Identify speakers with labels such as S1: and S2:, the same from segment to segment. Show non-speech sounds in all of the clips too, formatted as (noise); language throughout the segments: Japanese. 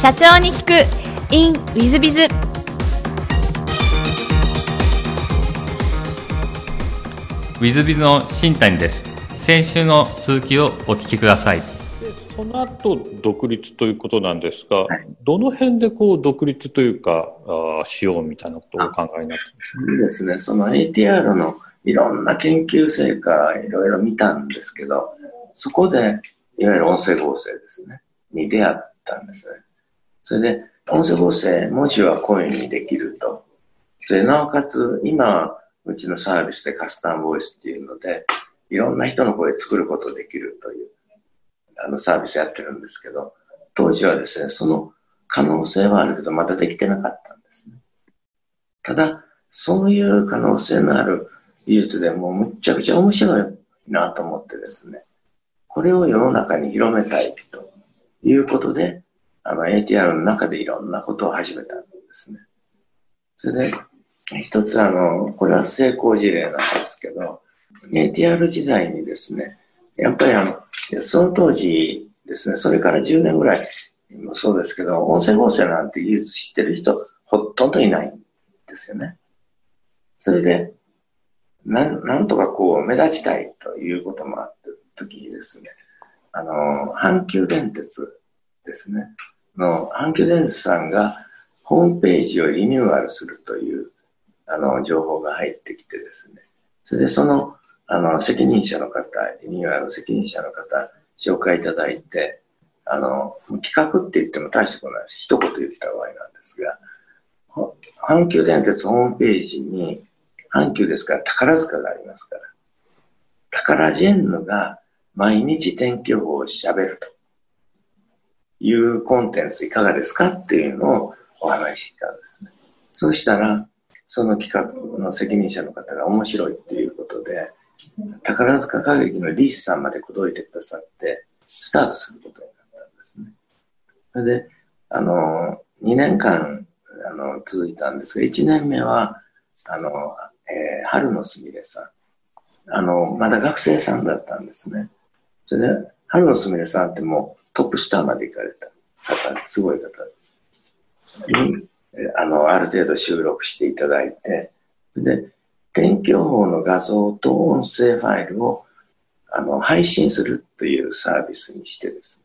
S1: 社長に聞く。In ウィズビズ
S2: ウィズビズの新谷です。先週の続きをお聞きください。
S3: その後独立ということなんですが、はい、どの辺でこう独立というかあしようみたいなことをお考えになってます
S4: か？そうですね。その ATR のいろんな研究成果いろいろ見たんですけどそこでいわゆる音声合成ですね。に出会ったんですねそれで音声合成文字は声にできるとそれなおかつ今うちのサービスでカスタムボイスっていうのでいろんな人の声作ることできるというあのサービスやってるんですけど、当時はですね、その可能性はあるけど、まだできてなかったんですね。ただ、そういう可能性のある技術でもうむちゃくちゃ面白いなと思ってですね、これを世の中に広めたいということで、あの ATR の中でいろんなことを始めたんですね。それで、一つあの、これは成功事例なんですけど、ATR 時代にですね、やっぱりあの、その当時ですね、それから10年ぐらいもそうですけど、音声合成なんて技術知ってる人ほとんどいないんですよね。それで、なん、なんとかこう目立ちたいということもあった時にですね、あの、阪急電鉄ですね、の、阪急電鉄さんがホームページをリニューアルするという、あの、情報が入ってきてですね、それでそのあの、責任者の方、リニューアル責任者の方、紹介いただいて、あの、企画って言っても大したことないです。一言言った場合なんですが、阪急電鉄ホームページに、阪急ですから宝塚がありますから、宝ジェンヌが毎日天気予報を喋るというコンテンツいかがですかっていうのをお話ししたんですね。そうしたら、その企画の責任者の方が面白いっていうことで、宝塚歌劇のリースさんまで口説いてくださって、スタートすることになったんですね。それで、あの、2年間、あの、続いたんですが、1年目は、あの、えー、春のすみれさん。あの、まだ学生さんだったんですね。それで、春のすみれさんってもうトップスターまで行かれた。方、すごい方。に、あの、ある程度収録していただいて、で、天気予報の画像と音声ファイルをあの配信するというサービスにしてですね、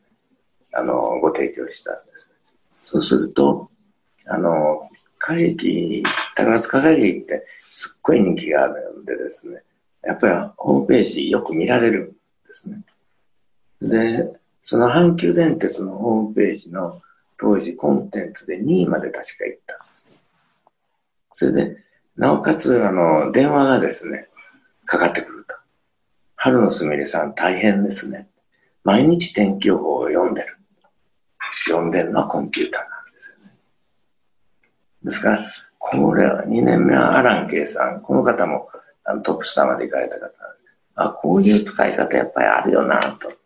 S4: あの、ご提供したんです。そうすると、あの、歌劇、高津歌劇ってすっごい人気があるんでですね、やっぱりホームページよく見られるんですね。で、その阪急電鉄のホームページの当時コンテンツで2位まで確か行ったんです。それで、なおかつ、あの、電話がですね、かかってくると。春のすみれさん大変ですね。毎日天気予報を読んでる。読んでるのはコンピューターなんですよね。ですから、これは2年目はアランケイさん。この方もあのトップスターまで行かれた方あ、こういう使い方やっぱりあるよなと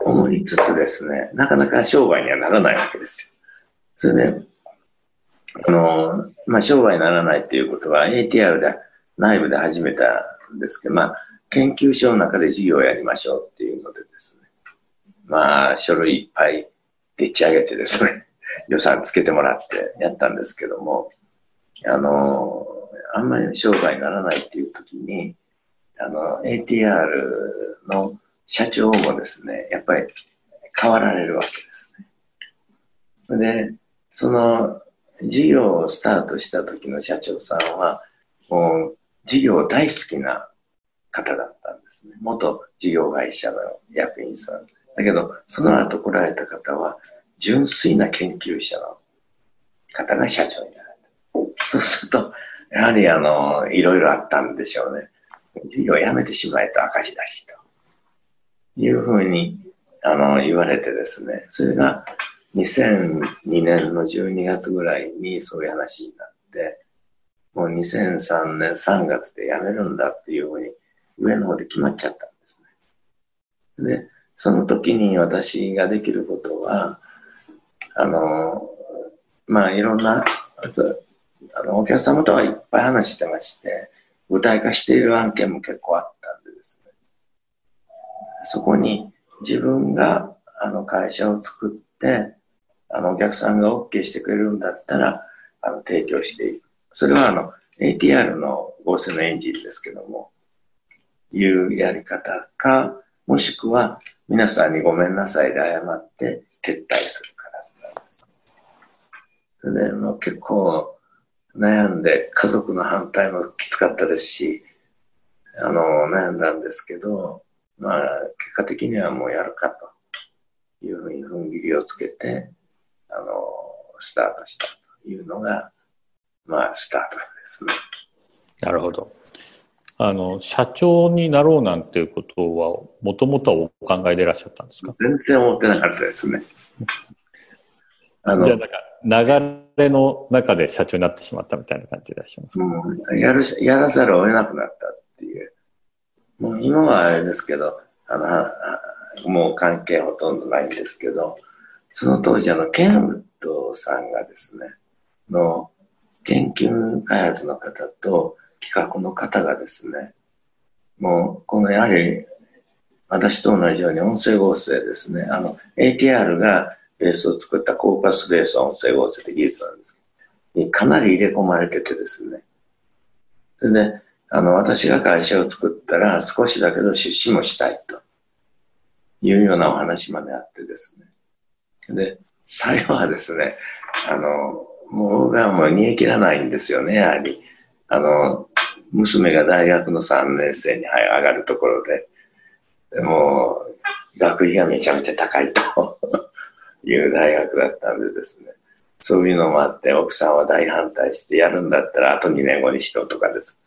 S4: 思いつつですね、なかなか商売にはならないわけですよ。それで、あの、まあ、商売にならないっていうことは ATR で内部で始めたんですけど、まあ、研究所の中で授業をやりましょうっていうのでですね、まあ、書類いっぱいでっち上げてですね、(laughs) 予算つけてもらってやったんですけども、あの、あんまり商売にならないっていう時に、あの、ATR の社長もですね、やっぱり変わられるわけですね。で、その事業をスタートした時の社長さんは、もう事業大好きな方だったんですね。元事業会社の役員さん。だけど、その後来られた方は、純粋な研究者の方が社長になる。そうすると、やはりあの、いろいろあったんでしょうね。事業をやめてしまえと赤字だしと。いうふうに、あの、言われてですね。それが、2002年の12月ぐらいにそういう話になって、もう2003年3月で辞めるんだっていうふうに上の方で決まっちゃったんですね。で、その時に私ができることは、あの、まあいろんな、あのお客様とはいっぱい話してまして、具体化している案件も結構あったんでですね。そこに自分があの会社を作って、あの、お客さんが OK してくれるんだったら、あの、提供していく。それはあの、ATR の合成のエンジンですけども、いうやり方か、もしくは、皆さんにごめんなさいで謝って撤退するからなんです。それで、もう結構悩んで、家族の反対もきつかったですし、あの、悩んだんですけど、まあ、結果的にはもうやるかというふうに踏ん切りをつけて、あの、スタートしたというのが、まあ、スタートですね。
S3: なるほど。あの、社長になろうなんていうことは、もともとはお考えでいらっしゃったんですか？
S4: 全然思ってなかったですね。
S3: あの、じゃあ、なんか、流れの中で社長になってしまったみたいな感じでいらっしゃいますか、
S4: うん、やる、やらざるを得なくなったっていう。もう今はあれですけど、あの、もう関係ほとんどないんですけど、その当時、あの、ケンウッドさんがですね、の研究開発の方と企画の方がですね、もう、このやはり、私と同じように音声合成ですね。あの、ATR がベースを作ったコーパスベース音声合成って技術なんですけど、かなり入れ込まれててですね。それで、あの、私が会社を作ったら少しだけど出資もしたいというようなお話まであってですね。で、最後はですね、あの、もう僕はもう煮え切らないんですよね、やはり。あの、娘が大学の3年生に上がるところで、でも、学費がめちゃめちゃ高いと (laughs) いう大学だったんでですね。そういうのもあって、奥さんは大反対して、やるんだったらあと2年後にしろとかです。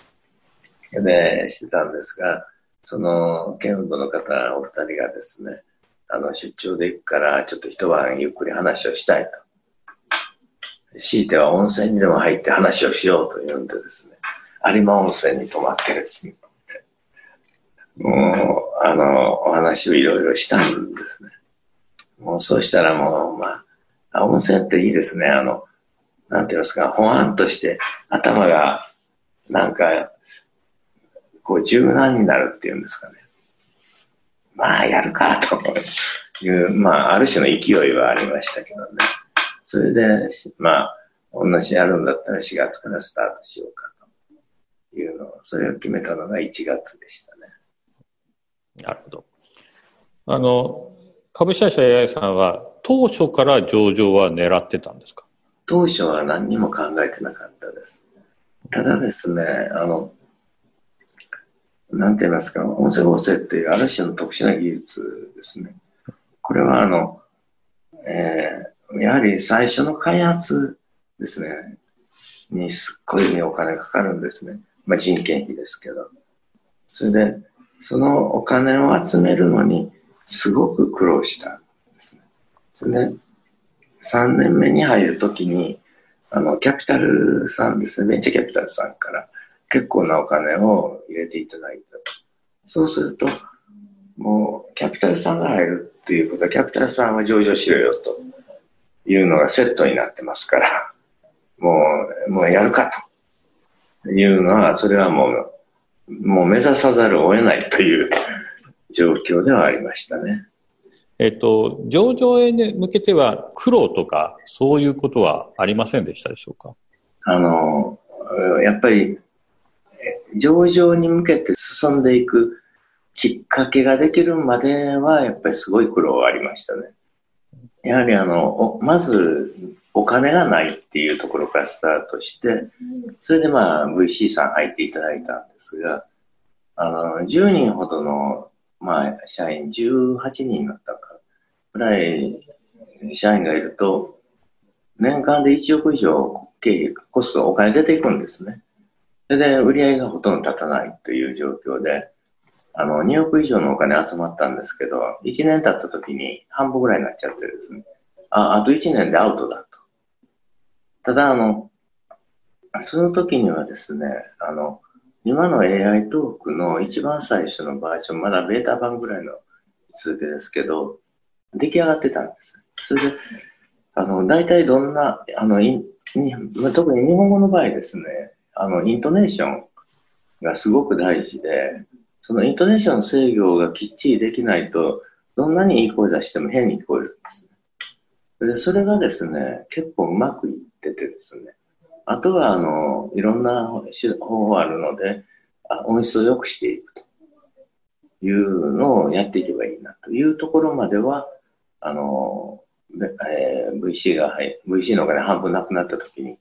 S4: で、してたんですが、その、ケンドの方、お二人がですね、あの、出張で行くから、ちょっと一晩ゆっくり話をしたいと。強いては温泉にでも入って話をしようというんでですね、有馬温泉に泊まってですね、もう、あの、お話をいろいろしたんですね。もうそうしたらもう、まあ、温泉っていいですね。あの、なんて言いますか、ほわんとして頭が、なんか、こう柔軟になるっていうんですかね。まあ、やるか、という、まあ、ある種の勢いはありましたけどね。それで、まあ、同じやるんだったら4月からスタートしようかというのを、それを決めたのが1月でしたね。
S3: なるほど。あの、株式会社 AI さんは当初から上場は狙ってたんですか？
S4: 当初は何にも考えてなかったです。ただですね、あの、なんて言いますか、音声合成っていうある種の特殊な技術ですね。これはあの、えー、やはり最初の開発ですね、にすっごいお金かかるんですね。まあ人件費ですけど。それで、そのお金を集めるのにすごく苦労したんですね。それで、3年目に入るときに、あの、キャピタルさんですね、ベンチャーキャピタルさんから結構なお金を入れていただいた。そうすると、もう、キャピタルさんが入るっていうことは、キャピタルさんは上場しろよというのがセットになってますから、もう、もうやるかというのは、それはもう、もう目指さざるを得ないという状況ではありましたね。
S3: えっと、上場へ向けては苦労とかそういうことはありませんでしたでしょうか？
S4: あの、やっぱり上場に向けて進んでいくきっかけができるまではやっぱりすごい苦労はありましたね。やはりあの、まずお金がないっていうところからスタートして、それでまあ VC さん入っていただいたんですが、あの、10人ほどの、まあ、社員、18人になったか、ぐらい社員がいると、年間で1億以上経費、コスト、お金出ていくんですね。それで売り上げがほとんど立たないという状況で、あの、2億以上のお金集まったんですけど、1年経った時に半分ぐらいになっちゃってですね。あ、あと1年でアウトだと。ただ、あの、その時にはですね、あの、今の AI トークの一番最初のバージョン、まだベータ版ぐらいの続けですけど、出来上がってたんです。それで、あの、大体どんな、あの、特に日本語の場合ですね、あの、イントネーションがすごく大事で、そのイントネーションの制御がきっちりできないと、どんなにいい声出しても変に聞こえるんですね。で、それがですね、結構うまくいっててですね、あとは、あの、いろんな方法あるので、音質を良くしていくというのをやっていけばいいなというところまでは、あの、えー、VC が、VC のお金半分なくなった時に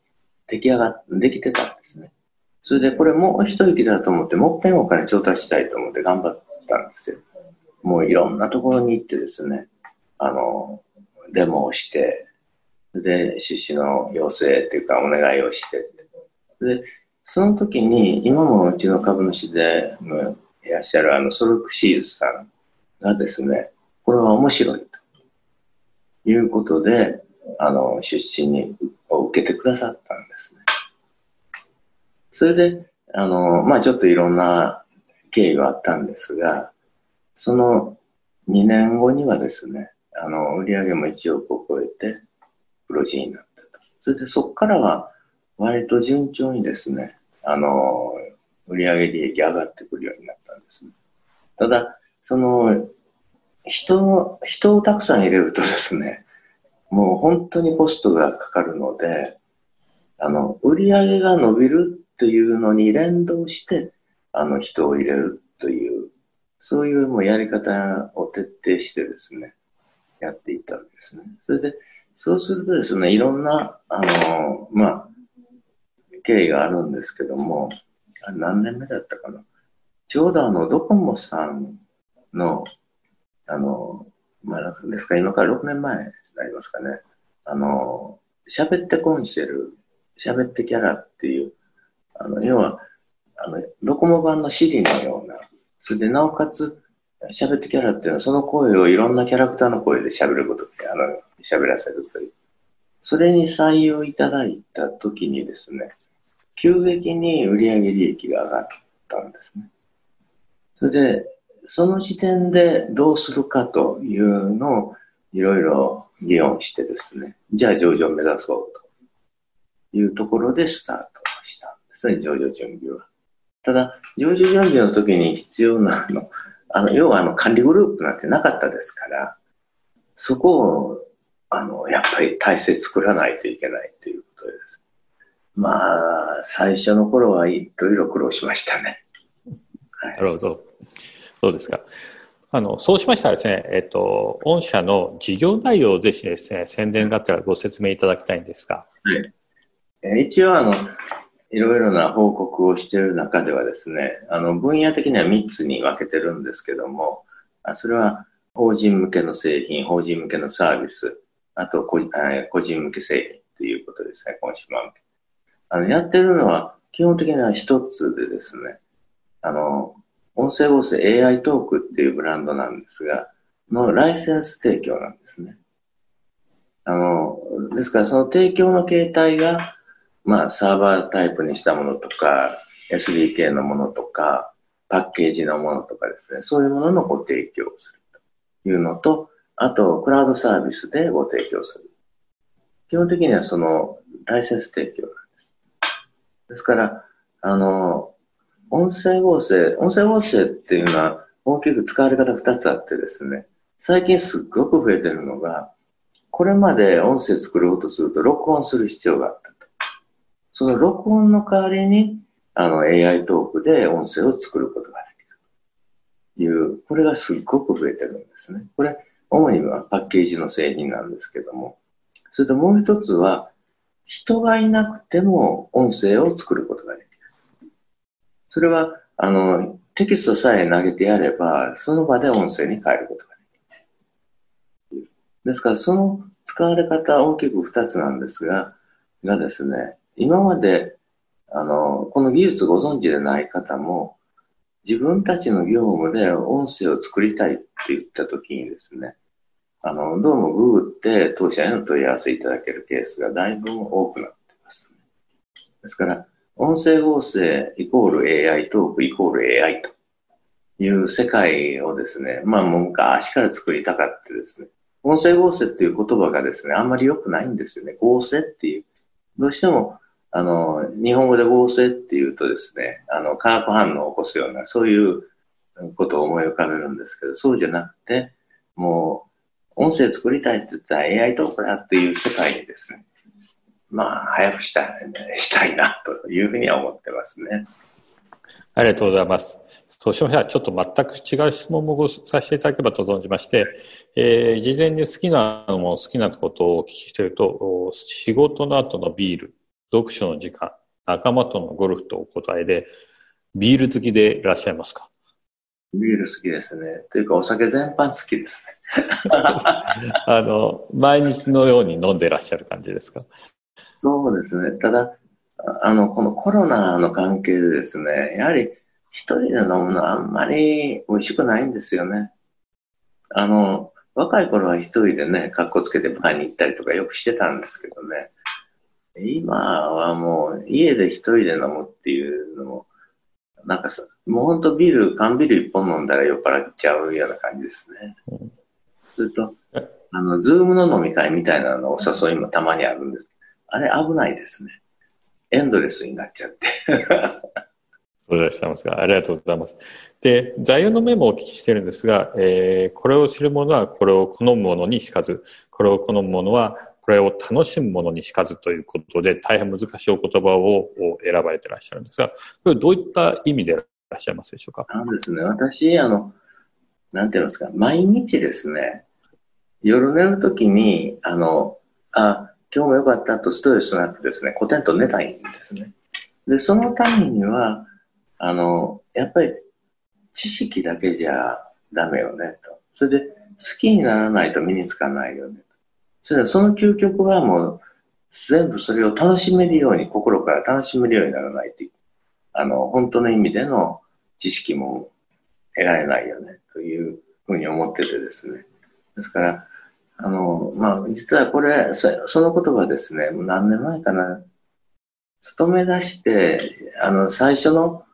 S4: 出来上がっ、できてたんですね。それでこれもう一息だと思って、もっぺんお金調達したいと思って頑張ったんですよ。もういろんなところに行ってですね、あの、デモをして、で、出資の要請っていうかお願いをして、で、その時に、今もうちの株主でいらっしゃるあのソルクシーズさんがですね、これは面白いということで、あの、出資にを受けてくださったんですね。それで、あの、まあちょっといろんな経緯があったんですが、その2年後にはですね、あの、売上も1億を超えて、黒字になったと。それでそこからは、割と順調にですね、あの、売上利益上がってくるようになったんですね。ただ、その、人を、人をたくさん入れるとですね、もう本当にコストがかかるので、あの、売り上げが伸びるというのに連動して、あの、人を入れるという、そういうもうやり方を徹底してですね、やっていったわけですね。それで、そうするとですね、いろんな、あの、まあ、経緯があるんですけども、何年目だったかな？ちょうどあの、ドコモさんの、あの、まあ、ですか、今から6年前なりますかね。あの、喋ってコンシェル、喋ってキャラっていう、あの、要は、あの、ドコモ版の Siri のような、それでなおかつ、喋ってキャラっていうのは、その声をいろんなキャラクターの声で喋ることって、あの、喋らせるという。それに採用いただいたときにですね、急激に売上利益が上がったんですね。それで、その時点でどうするかというのをいろいろ議論してですね、じゃあ上場を目指そうというところでスタートしたんですね、上場準備は。ただ、上場準備の時に必要なの、あの、要はあの管理グループなんてなかったですから、そこを、あの、やっぱり体制作らないといけないということです。まあ、最初の頃はいろいろ苦労しましたね。
S3: はい、なるほど。そうですか？あの、そうしましたらですね、えっと、御社の事業内容をぜひですね、宣伝があったらご説明いただきたいんですが。
S4: はい。一応、あの、いろいろな報告をしている中ではですね、あの、分野的には3つに分けてるんですけども、それは法人向けの製品、法人向けのサービス、あと個人向け製品ということですね、コンシューマー向け。あの、やってるのは基本的には一つでですね、あの、音声合成 AI トークっていうブランドなんですが、のライセンス提供なんですね。あの、ですからその提供の形態が、まあサーバータイプにしたものとか、SDK のものとか、パッケージのものとかですね、そういうもののご提供をするというのと、あと、クラウドサービスでご提供する。基本的にはそのライセンス提供なんです。ですから、あの、音声合成、音声合成っていうのは大きく使われ方二つあってですね、最近すっごく増えてるのが、これまで音声作ろうとすると録音する必要があったと。その録音の代わりに、あの AI トークで音声を作ることができる。いう、これがすっごく増えてるんですね。これ、主にはパッケージの製品なんですけども。それともう一つは、人がいなくても音声を作ることができる。それは、あの、テキストさえ投げてやれば、その場で音声に変えることができる。ですから、その使われ方大きく二つなんですが、がですね、今まで、あの、この技術ご存知でない方も、自分たちの業務で音声を作りたいって言ったときにですね、あの、どうもググって当社への問い合わせいただけるケースがだいぶ多くなってます、ですから、音声合成イコール AI トークイコール AI という世界をですね、まあもう昔から作りたかったですね。音声合成っていう言葉がですね、あんまり良くないんですよね。合成っていう。どうしても、あの、日本語で合成っていうとですね、あの、化学反応を起こすような、そういうことを思い浮かべるんですけど、そうじゃなくて、もう、音声作りたいって言ったら AI トークだっていう世界にですね、まあ、早くしたしたいなというふうには思ってますね。
S2: ありがとうございます。そうしましたら、ちょっと全く違う質問もごさせていただければと存じまして、えー、事前に好きなのも好きなことをお聞きしていると、仕事の後のビール、読書の時間、仲間とのゴルフとお答えで、ビール好きでいらっしゃいますか？
S4: ビール好きですね。というか、お酒全般好きですね。(laughs)
S2: あの、毎日のように飲んでいらっしゃる感じですか？
S4: そうですね。ただ、あの、このコロナの関係でですね、やはり一人で飲むのはあんまり美味しくないんですよね。あの、若い頃は一人でね、格好つけてバーに行ったりとかよくしてたんですけどね。今はもう家で一人で飲むっていうのも、なんかさ、もうほんとビール、缶ビール一本飲んだら酔っ払っちゃうような感じですね。それと、あの、ズームの飲み会みたいなのお誘いもたまにあるんです。あれ危ないですね。エンドレスになっちゃって。(laughs)
S2: そうでらっしゃいますが、ありがとうございます。で、座右の銘もお聞きしてるんですが、えー、これを知る者はこれを好む者にしかず、これを好む者はこれを楽しむ者にしかずということで、大変難しいお言葉を選ばれていらっしゃるんですが、これどういった意味でいらっしゃいますでしょうか？
S4: あのですね、私、あの、なんていうんですか、毎日ですね、夜寝るときに、あの、あ、今日もよかったとストレスなくですね、コテンと寝たいんですね。で、そのためには、あの、やっぱり知識だけじゃダメよねと。それで、好きにならないと身につかないよねと。それでその究極はもう、全部それを楽しめるように、心から楽しめるようにならないという、あの、本当の意味での知識も得られないよね、というふうに思っててですね。ですから、あの、まあ、実はこれ、その言葉ですね、何年前かな、勤め出して、あの、最初の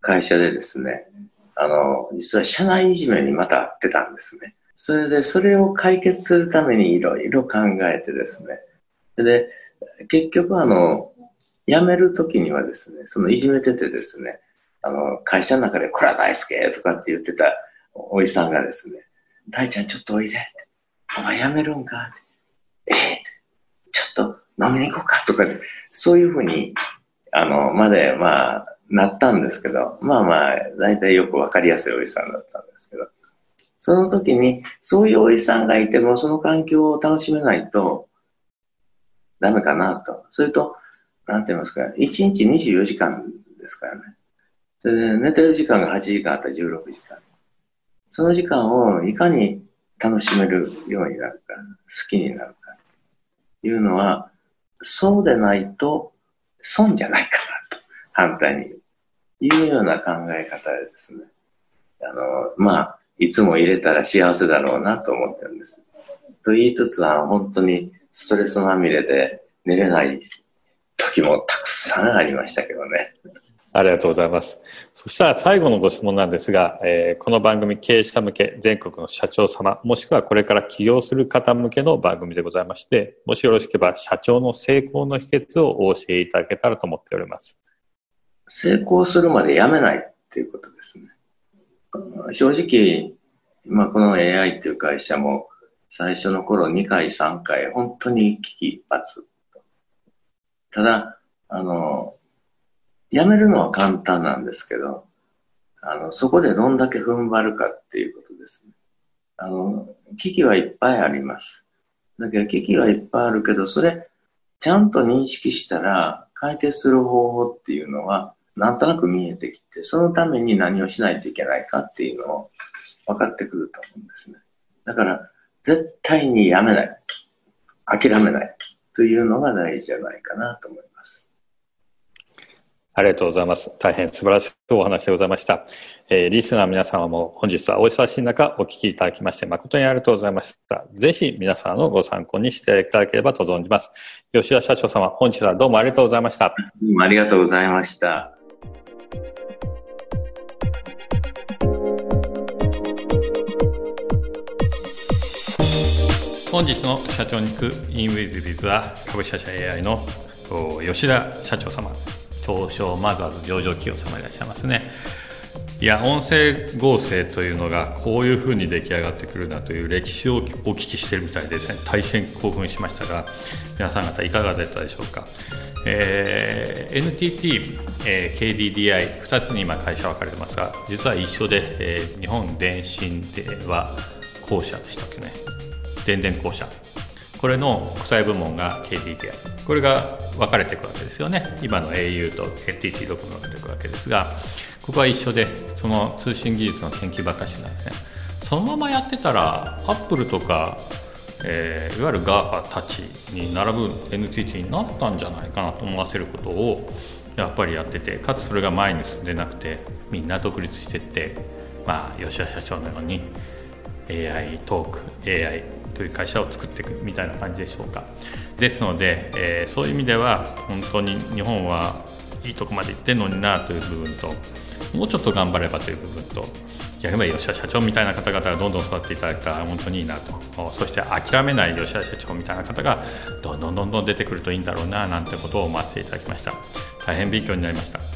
S4: 会社でですね、あの、実は社内いじめにまた会ってたんですね。それで、それを解決するためにいろいろ考えてですね。で、結局あの、辞めるときにはですね、そのいじめててですね、あの、会社の中で、これは大好きとかって言ってたおじさんがですね、大ちゃんちょっとおいで。お前辞めるんかえちょっと飲みに行こうかとかで、そういうふうに、あの、まで、まあ、なったんですけど、まあまあ、大体よくわかりやすいおじさんだったんですけど、その時に、そういうおじさんがいても、その環境を楽しめないと、ダメかなと。それと、なんて言いますか、1日24時間ですからね。それで、寝てる時間が8時間あったら16時間。その時間をいかに楽しめるようになるか、好きになるか、いうのは、そうでないと損じゃないかなと、反対に。いうような考え方でですね。あの、まあ、いつも入れたら幸せだろうなと思ってるんです。と言いつつは、本当にストレスまみれで寝れない時もたくさんありましたけどね。
S2: ありがとうございます。そしたら最後のご質問なんですが、えー、この番組経営者向け全国の社長様、もしくはこれから起業する方向けの番組でございまして、もしよろしければ社長の成功の秘訣をお教えいただけたらと思っております。
S4: 成功するまでやめないっていうことですね。正直、まあ、この AI っていう会社も最初の頃2回3回本当に危機一髪。ただ、あの、やめるのは簡単なんですけど、あの、そこでどんだけ踏ん張るかっていうことですね。あの、危機はいっぱいあります。だけど危機はいっぱいあるけど、それ、ちゃんと認識したら解決する方法っていうのは、なんとなく見えてきて、そのために何をしないといけないかっていうのを分かってくると思うんですね。だから、絶対にやめない。諦めない。というのが大事じゃないかなと思います。
S2: ありがとうございます。大変素晴らしいお話でございました。えー、リスナーの皆様も本日はお忙しい中お聞きいただきまして誠にありがとうございました。ぜひ皆さんのご参考にしていただければと存じます。吉田社長様、本日はどうもありがとうございました。
S4: どうもありがとうございました。
S5: 本日の社長に行くインウィズビズは株式会社 AI の吉田社長様東証マザーズ上場企業様いらっしゃいますね。
S2: いや音声合成というのがこういうふうに出来上がってくるなという歴史をお聞きしてるみたいです、ね、大変興奮しましたが皆さん方いかがだったでしょうか、えー、NTT、えー、KDDI2 つに今会社分かれてますが実は一緒で、えー、日本電信では公社でしたっけね。電電公社これの国際部門が KDDI これが分かれていくわけですよね。今の au と NTT どこ分かれていくわけですがここは一緒でその通信技術の研究ばっかしなんですね。そのままやってたらアップルとか、えー、いわゆる GAFA たちに並ぶ NTT になったんじゃないかなと思わせることをやっぱりやっててかつそれが前に進んでなくてみんな独立してってまあ吉田社長のように AI トーク AI という会社を作っていくみたいな感じでしょうか。ですので、えー、そういう意味では本当に日本はいいとこまで行ってるのになという部分ともうちょっと頑張ればという部分とやれば吉田社長みたいな方々がどんどん育っていただいたら本当にいいなと。そして諦めない吉田社長みたいな方がどんどんどんどん出てくるといいんだろうななんてことを思わせていただきました。大変勉強になりました。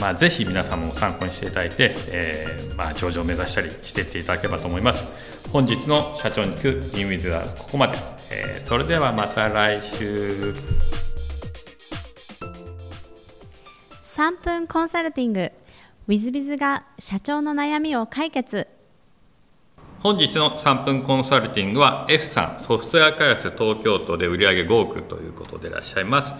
S2: まあ、ぜひ皆さんも参考にしていただいて、えー、まあ、上場を目指したりしていっていただければと思います。本日の社長に行くインウィズはここまで、えー、それではまた来週。
S1: 3分コンサルティング。I z b i z が社長の悩みを解決。
S2: 本日の3分コンサルティングは F さんソフトウェア開発東京都で売上5億ということでいらっしゃいます、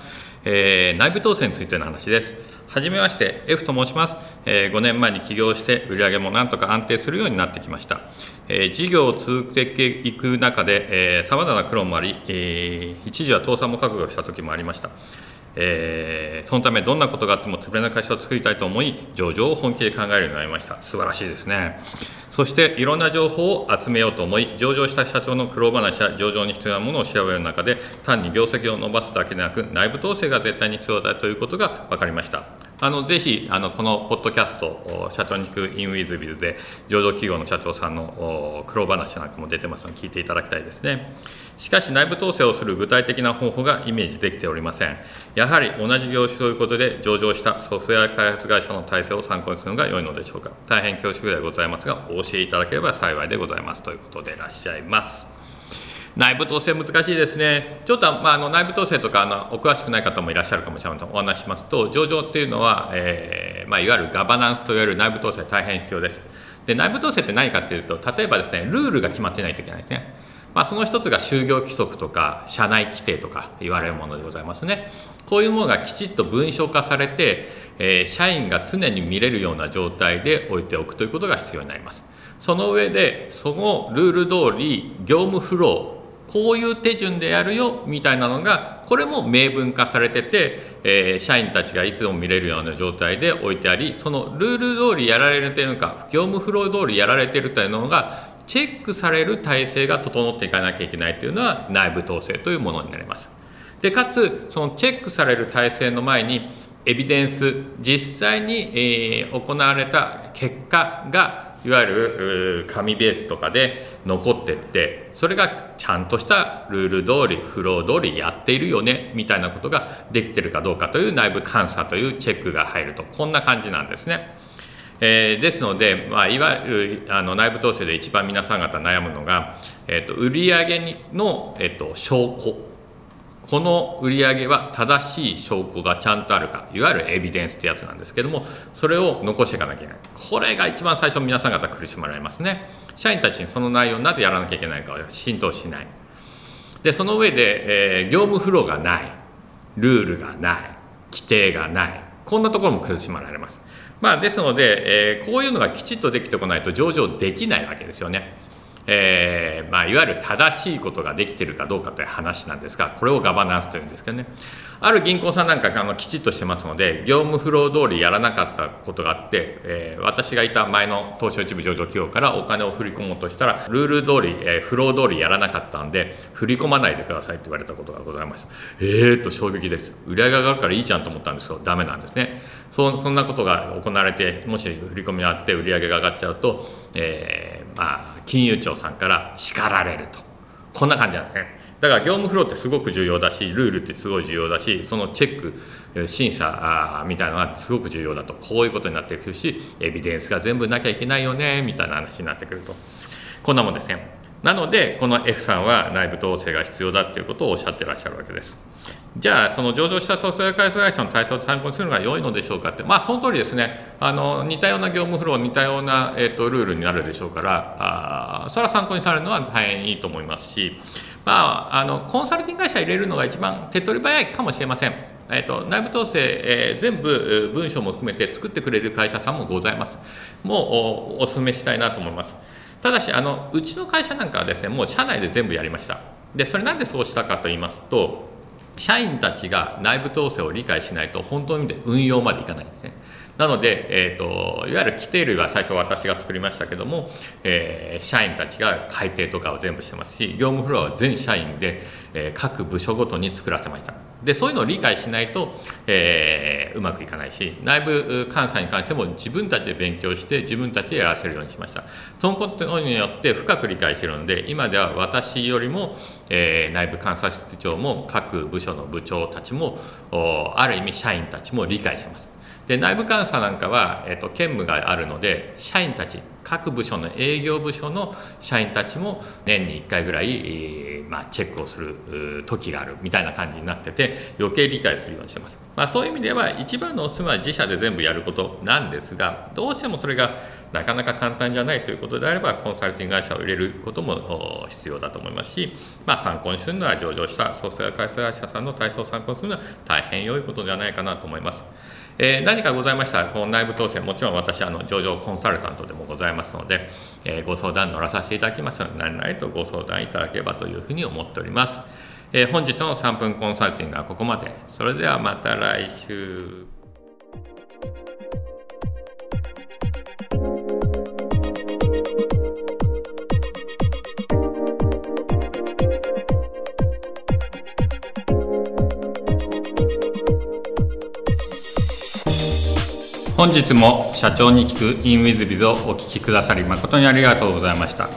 S2: えー、内部統制についての話ですはじめまして F と申します、え、5年前に起業して売り上げもなんとか安定するようになってきました、え、事業を続けていく中でさまざまな苦労もあり、一時は倒産も覚悟した時もありました。えー、そのためどんなことがあっても潰れない会社を作りたいと思い上場を本気で考えるようになりました。素晴らしいですね。そしていろんな情報を集めようと思い上場した社長の苦労話や上場に必要なものを調べる中で単に業績を伸ばすだけでなく内部統制が絶対に必要だということが分かりました。あのぜひあのこのポッドキャスト社長に聞くインウィズビズで上場企業の社長さんの苦労話なんかも出てますので聞いていただきたいですね。しかし内部統制をする具体的な方法がイメージできておりません。やはり同じ業種ということで上場したソフトウェア開発会社の体制を参考にするのが良いのでしょうか。大変恐縮ではございますがお教えいただければ幸いでございますということでいらっしゃいます内部統制難しいですね、ちょっと、まあ、あの内部統制とかあのお詳しくない方もいらっしゃるかもしれませんお話しますと、上場っていうのは、えーまあ、いわゆるガバナンスといわれる内部統制、大変必要です。で内部統制って何かっていうと、例えばですね、ルールが決まってないといけないですね。まあ、その一つが就業規則とか社内規定とか言われるものでございますね。こういうものがきちっと文書化されて、えー、社員が常に見れるような状態で置いておくということが必要になります。その上で、そのルール通り業務フローこういう手順でやるよみたいなのがこれも明文化されてて、えー、社員たちがいつも見れるような状態で置いてありそのルール通りやられているのか業務フロー通りやられているというのがチェックされる体制が整っていかなきゃいけないというのは内部統制というものになります。でかつそのチェックされる体制の前にエビデンス実際に、えー、行われた結果がいわゆる紙ベースとかで残ってってそれがちゃんとしたルール通りフロー通りやっているよねみたいなことができてるかどうかという内部監査というチェックが入るとこんな感じなんですね。えー、ですので、まあ、いわゆるあの内部統制で一番皆さん方悩むのが、えーと、売上の、えーと証拠この売り上げは正しい証拠がちゃんとあるかいわゆるエビデンスってやつなんですけどもそれを残していかなきゃいけない。これが一番最初皆さん方苦しまれますね。社員たちにその内容なぜやらなきゃいけないかは浸透しない。でその上で、えー、業務フローがないルールがない規定がないこんなところも苦しまれます。まあですので、えー、こういうのがきちっとできてこないと上場できないわけですよね。えー、まあ、いわゆる正しいことができてるかどうかという話なんですがこれをガバナンスというんですけどね。ある銀行さんなんかあのきちっとしてますので業務フロー通りやらなかったことがあって、えー、私がいた前の東証一部上場企業からお金を振り込もうとしたらルール通り、えー、フロー通りやらなかったんで振り込まないでくださいって言われたことがございました。えーと衝撃です。売上が上がるからいいじゃんと思ったんですけどダメなんですね。そそんなことが行われてもし振り込みがあって売上が上がっちゃうと、えー、まあ金融庁さんから叱られると。こんな感じなんですね。だから業務フローってすごく重要だしルールってすごい重要だしそのチェック審査みたいなのがすごく重要だと。こういうことになってくるしエビデンスが全部なきゃいけないよねみたいな話になってくると。こんなもんですね。なのでこの F さんは内部統制が必要だっていうことをおっしゃってらっしゃるわけです。じゃあその上場したソフトウェア開発会社の対象を参考にするのが良いのでしょうかって。まあその通りですね。あの似たような業務フロー似たような、えーと、ルールになるでしょうからあそれは参考にされるのは大変いいと思いますし。まああのコンサルティング会社入れるのが一番手っ取り早いかもしれません。えーと、内部統制、えー、全部文章も含めて作ってくれる会社さんもございます。もうお勧めしたいなと思います。ただしあのうちの会社なんかはですねもう社内で全部やりました。でそれなんでそうしたかと言いますと社員たちが内部統制を理解しないと本当の意味で運用までいかないんですね。なので、えーと、いわゆる規定類は最初私が作りましたけども、えー、社員たちが改定とかを全部してますし業務フロアは全社員で、えー、各部署ごとに作らせました。でそういうのを理解しないと、えー、うまくいかないし内部監査に関しても自分たちで勉強して自分たちでやらせるようにしました。そのことによって深く理解してるので今では私よりも、えー、内部監査室長も各部署の部長たちもある意味社員たちも理解してます。で内部監査なんかは、えーと、兼務があるので社員たち各部署の営業部署の社員たちも年に1回ぐらい、えー、まあ、チェックをする時があるみたいな感じになってて余計理解するようにしてます、まあ、そういう意味では一番のおすすめは自社で全部やることなんですがどうしてもそれがなかなか簡単じゃないということであればコンサルティング会社を入れることも必要だと思いますし、まあ、参考にするのは上場したソフトウェア開発会社さんの体操を参考にするのは大変良いことではないかなと思います。えー、何かございましたら、この内部統制、もちろん私、あの上場コンサルタントでもございますので、えー、ご相談乗らさせていただきますので、何々とご相談いただければというふうに思っております。えー、本日の3分コンサルティングはここまで。それではまた来週。本日も社長に聞く in WizBiz をお聞きくださり誠にありがとうございました、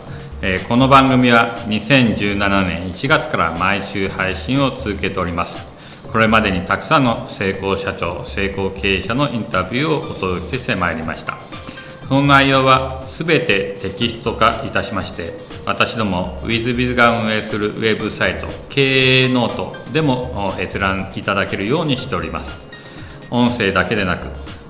S2: えー、この番組は2017年1月から毎週配信を続けております。これまでにたくさんの成功社長成功経営者のインタビューをお届けしてまいりました。その内容は全てテキスト化いたしまして私ども WizBiz が運営するウェブサイト経営ノートでも閲覧いただけるようにしております。音声だけでなく